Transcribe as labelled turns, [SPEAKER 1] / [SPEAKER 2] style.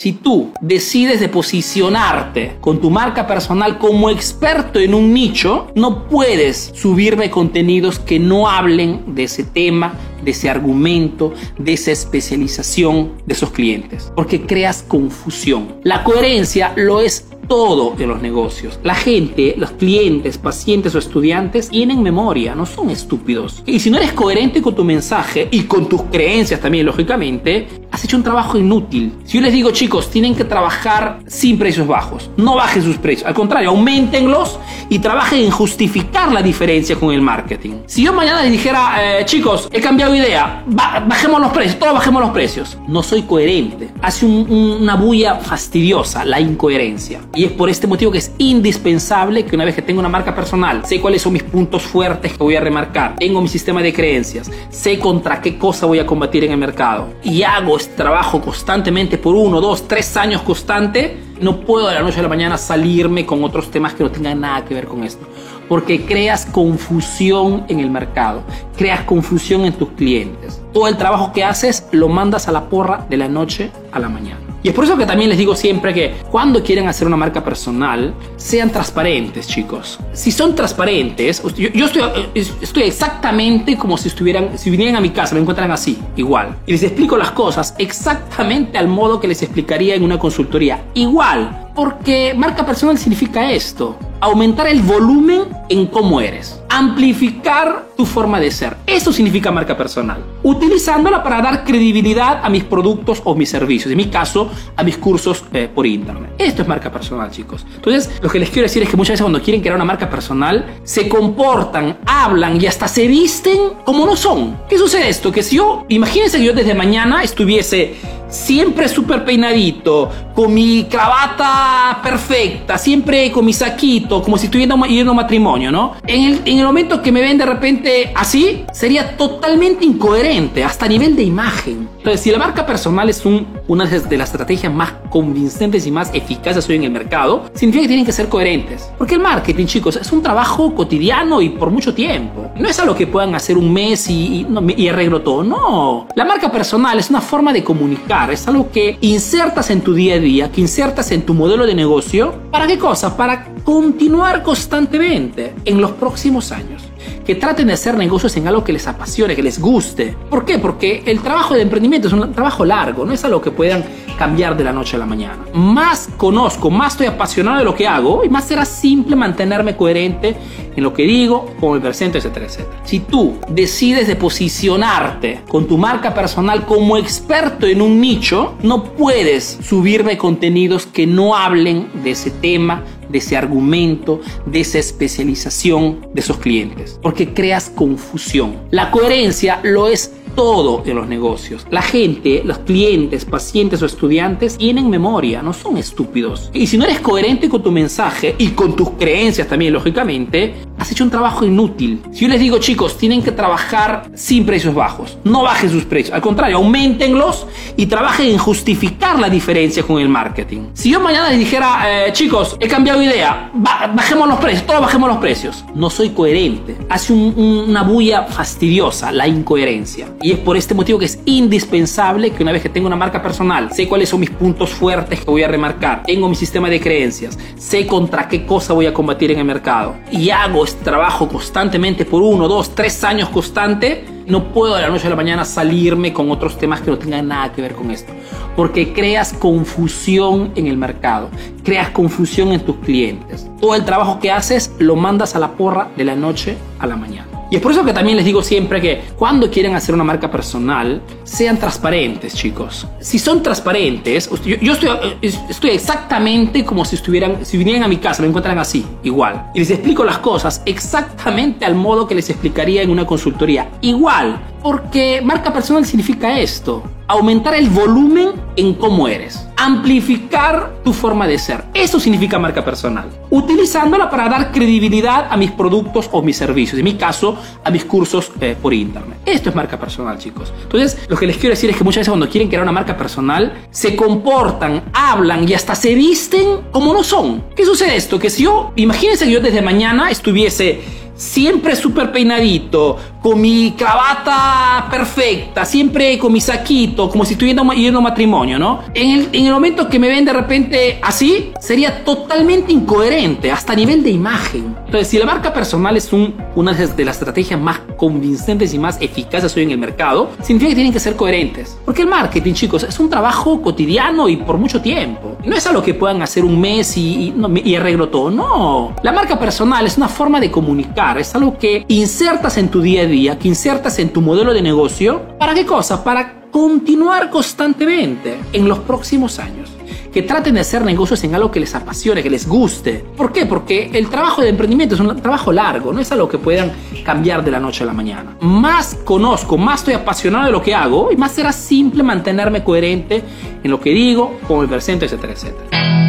[SPEAKER 1] Si tú decides de posicionarte con tu marca personal como experto en un nicho, no puedes subirme contenidos que no hablen de ese tema, de ese argumento, de esa especialización de esos clientes, porque creas confusión. La coherencia lo es todo en los negocios. La gente, los clientes, pacientes o estudiantes tienen memoria, no son estúpidos. Y si no eres coherente con tu mensaje y con tus creencias también, lógicamente, has hecho un trabajo inútil. Si yo les digo, chicos, tienen que trabajar sin precios bajos, no bajen sus precios, al contrario, aumentenlos y trabajen en justificar la diferencia con el marketing. Si yo mañana les dijera, eh, chicos, he cambiado idea, bajemos los precios, todos bajemos los precios, no soy coherente. Hace una bulla fastidiosa la incoherencia. Y es por este motivo que es indispensable que una vez que tengo una marca personal, sé cuáles son mis puntos fuertes que voy a remarcar, tengo mi sistema de creencias, sé contra qué cosa voy a combatir en el mercado y hago este trabajo constantemente por uno, dos, tres años constante, no puedo de la noche a la mañana salirme con otros temas que no tengan nada que ver con esto. Porque creas confusión en el mercado, creas confusión en tus clientes. Todo el trabajo que haces lo mandas a la porra de la noche a la mañana. Y es por eso que también les digo siempre que cuando quieren hacer una marca personal, sean transparentes, chicos. Si son transparentes, yo, estoy, estoy, exactamente como si estuvieran, si vinieran a mi casa, me encuentran así, igual. Y les explico las cosas exactamente al modo que les explicaría en una consultoría, igual. Porque marca personal significa esto, aumentar el volumen en cómo eres, amplificar tu forma de ser. Eso significa marca personal. Utilizándola para dar credibilidad a mis productos o mis servicios. En mi caso, a mis cursos eh, por internet. Esto es marca personal, chicos. Entonces, lo que les quiero decir es que muchas veces cuando quieren crear una marca personal, se comportan, hablan y hasta se visten como no son. ¿Qué sucede esto? Que si yo, imagínense que yo desde mañana estuviese siempre súper peinadito, con mi cravata perfecta, siempre con mi saquito, como si estuviera yendo a matrimonio, ¿no? En el, en el momento que me ven de repente así, sería totalmente incoherente, hasta a nivel de imagen. Entonces, si la marca personal es un, una de las estrategias más convincentes y más eficaces hoy en el mercado, significa que tienen que ser coherentes. Porque el marketing, chicos, es un trabajo cotidiano y por mucho tiempo. No es algo que puedan hacer un mes y, y, y arreglo todo. No. La marca personal es una forma de comunicar es algo que insertas en tu día a día, que insertas en tu modelo de negocio. ¿Para qué cosa? Para continuar constantemente en los próximos años que traten de hacer negocios en algo que les apasione, que les guste. ¿Por qué? Porque el trabajo de emprendimiento es un trabajo largo, no es algo que puedan cambiar de la noche a la mañana. Más conozco, más estoy apasionado de lo que hago y más será simple mantenerme coherente en lo que digo, como me presento, etcétera, etcétera. Si tú decides de posicionarte con tu marca personal como experto en un nicho, no puedes subirme contenidos que no hablen de ese tema, de ese argumento, de esa especialización de esos clientes, porque creas confusión. La coherencia lo es todo en los negocios. La gente, los clientes, pacientes o estudiantes tienen memoria, no son estúpidos. Y si no eres coherente con tu mensaje y con tus creencias también, lógicamente, has hecho un trabajo inútil. Si yo les digo, chicos, tienen que trabajar sin precios bajos, no bajen sus precios, al contrario, aumentenlos y trabajen en justificar la diferencia con el marketing. Si yo mañana les dijera, eh, chicos, he cambiado idea, bajemos los precios, todos bajemos los precios, no soy coherente. Hace una bulla fastidiosa la incoherencia. Y es por este motivo que es indispensable que una vez que tengo una marca personal, sé cuáles son mis puntos fuertes que voy a remarcar, tengo mi sistema de creencias, sé contra qué cosa voy a combatir en el mercado y hago este trabajo constantemente por uno, dos, tres años constante, no puedo de la noche a la mañana salirme con otros temas que no tengan nada que ver con esto. Porque creas confusión en el mercado, creas confusión en tus clientes. Todo el trabajo que haces lo mandas a la porra de la noche a la mañana. Y es por eso que también les digo siempre que cuando quieren hacer una marca personal, sean transparentes, chicos. Si son transparentes, yo, estoy, estoy, exactamente como si estuvieran, si vinieran a mi casa, me encuentran así, igual. Y les explico las cosas exactamente al modo que les explicaría en una consultoría, igual. Porque marca personal significa esto, aumentar el volumen en cómo eres, amplificar tu forma de ser. Eso significa marca personal. Utilizándola para dar credibilidad a mis productos o mis servicios. En mi caso, a mis cursos eh, por internet. Esto es marca personal, chicos. Entonces, lo que les quiero decir es que muchas veces cuando quieren crear una marca personal, se comportan, hablan y hasta se visten como no son. ¿Qué sucede esto? Que si yo, imagínense que yo desde mañana estuviese siempre súper peinadito, con mi cravata perfecta, siempre con mi saquito, como si estuviera yendo a matrimonio, ¿no? En el, en el momento que me ven de repente así, sería totalmente incoherente, hasta a nivel de imagen. Entonces, si la marca personal es un, una de las estrategias más convincentes y más eficaces hoy en el mercado, significa que tienen que ser coherentes. Porque el marketing, chicos, es un trabajo cotidiano y por mucho tiempo. No es algo que puedan hacer un mes y, y, y arreglo todo. No. La marca personal es una forma de comunicar, es algo que insertas en tu día a día, que insertas en tu modelo de negocio. ¿Para qué cosa? Para continuar constantemente en los próximos años que traten de hacer negocios en algo que les apasione, que les guste. ¿Por qué? Porque el trabajo de emprendimiento es un trabajo largo, no es algo que puedan cambiar de la noche a la mañana. Más conozco, más estoy apasionado de lo que hago y más será simple mantenerme coherente en lo que digo, como me presento, etcétera, etcétera.